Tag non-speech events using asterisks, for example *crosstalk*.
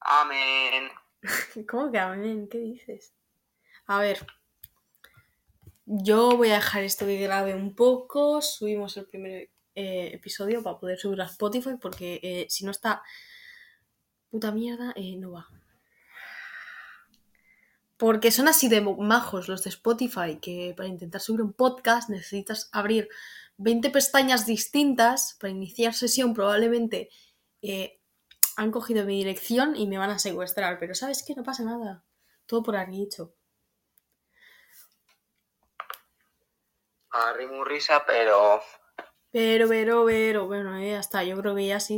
Amén. *laughs* ¿Cómo que amén? ¿Qué dices? A ver. Yo voy a dejar esto que grabe un poco. Subimos el primer eh, episodio para poder subirlo a Spotify porque eh, si no está puta mierda, eh, no va. Porque son así de majos los de Spotify que para intentar subir un podcast necesitas abrir 20 pestañas distintas para iniciar sesión. Probablemente han cogido mi dirección y me van a secuestrar. Pero ¿sabes qué? No pasa nada. Todo por aquí hecho. Harry muy risa, pero Pero, pero, pero, bueno, eh, ya está. Yo creo que ya sí.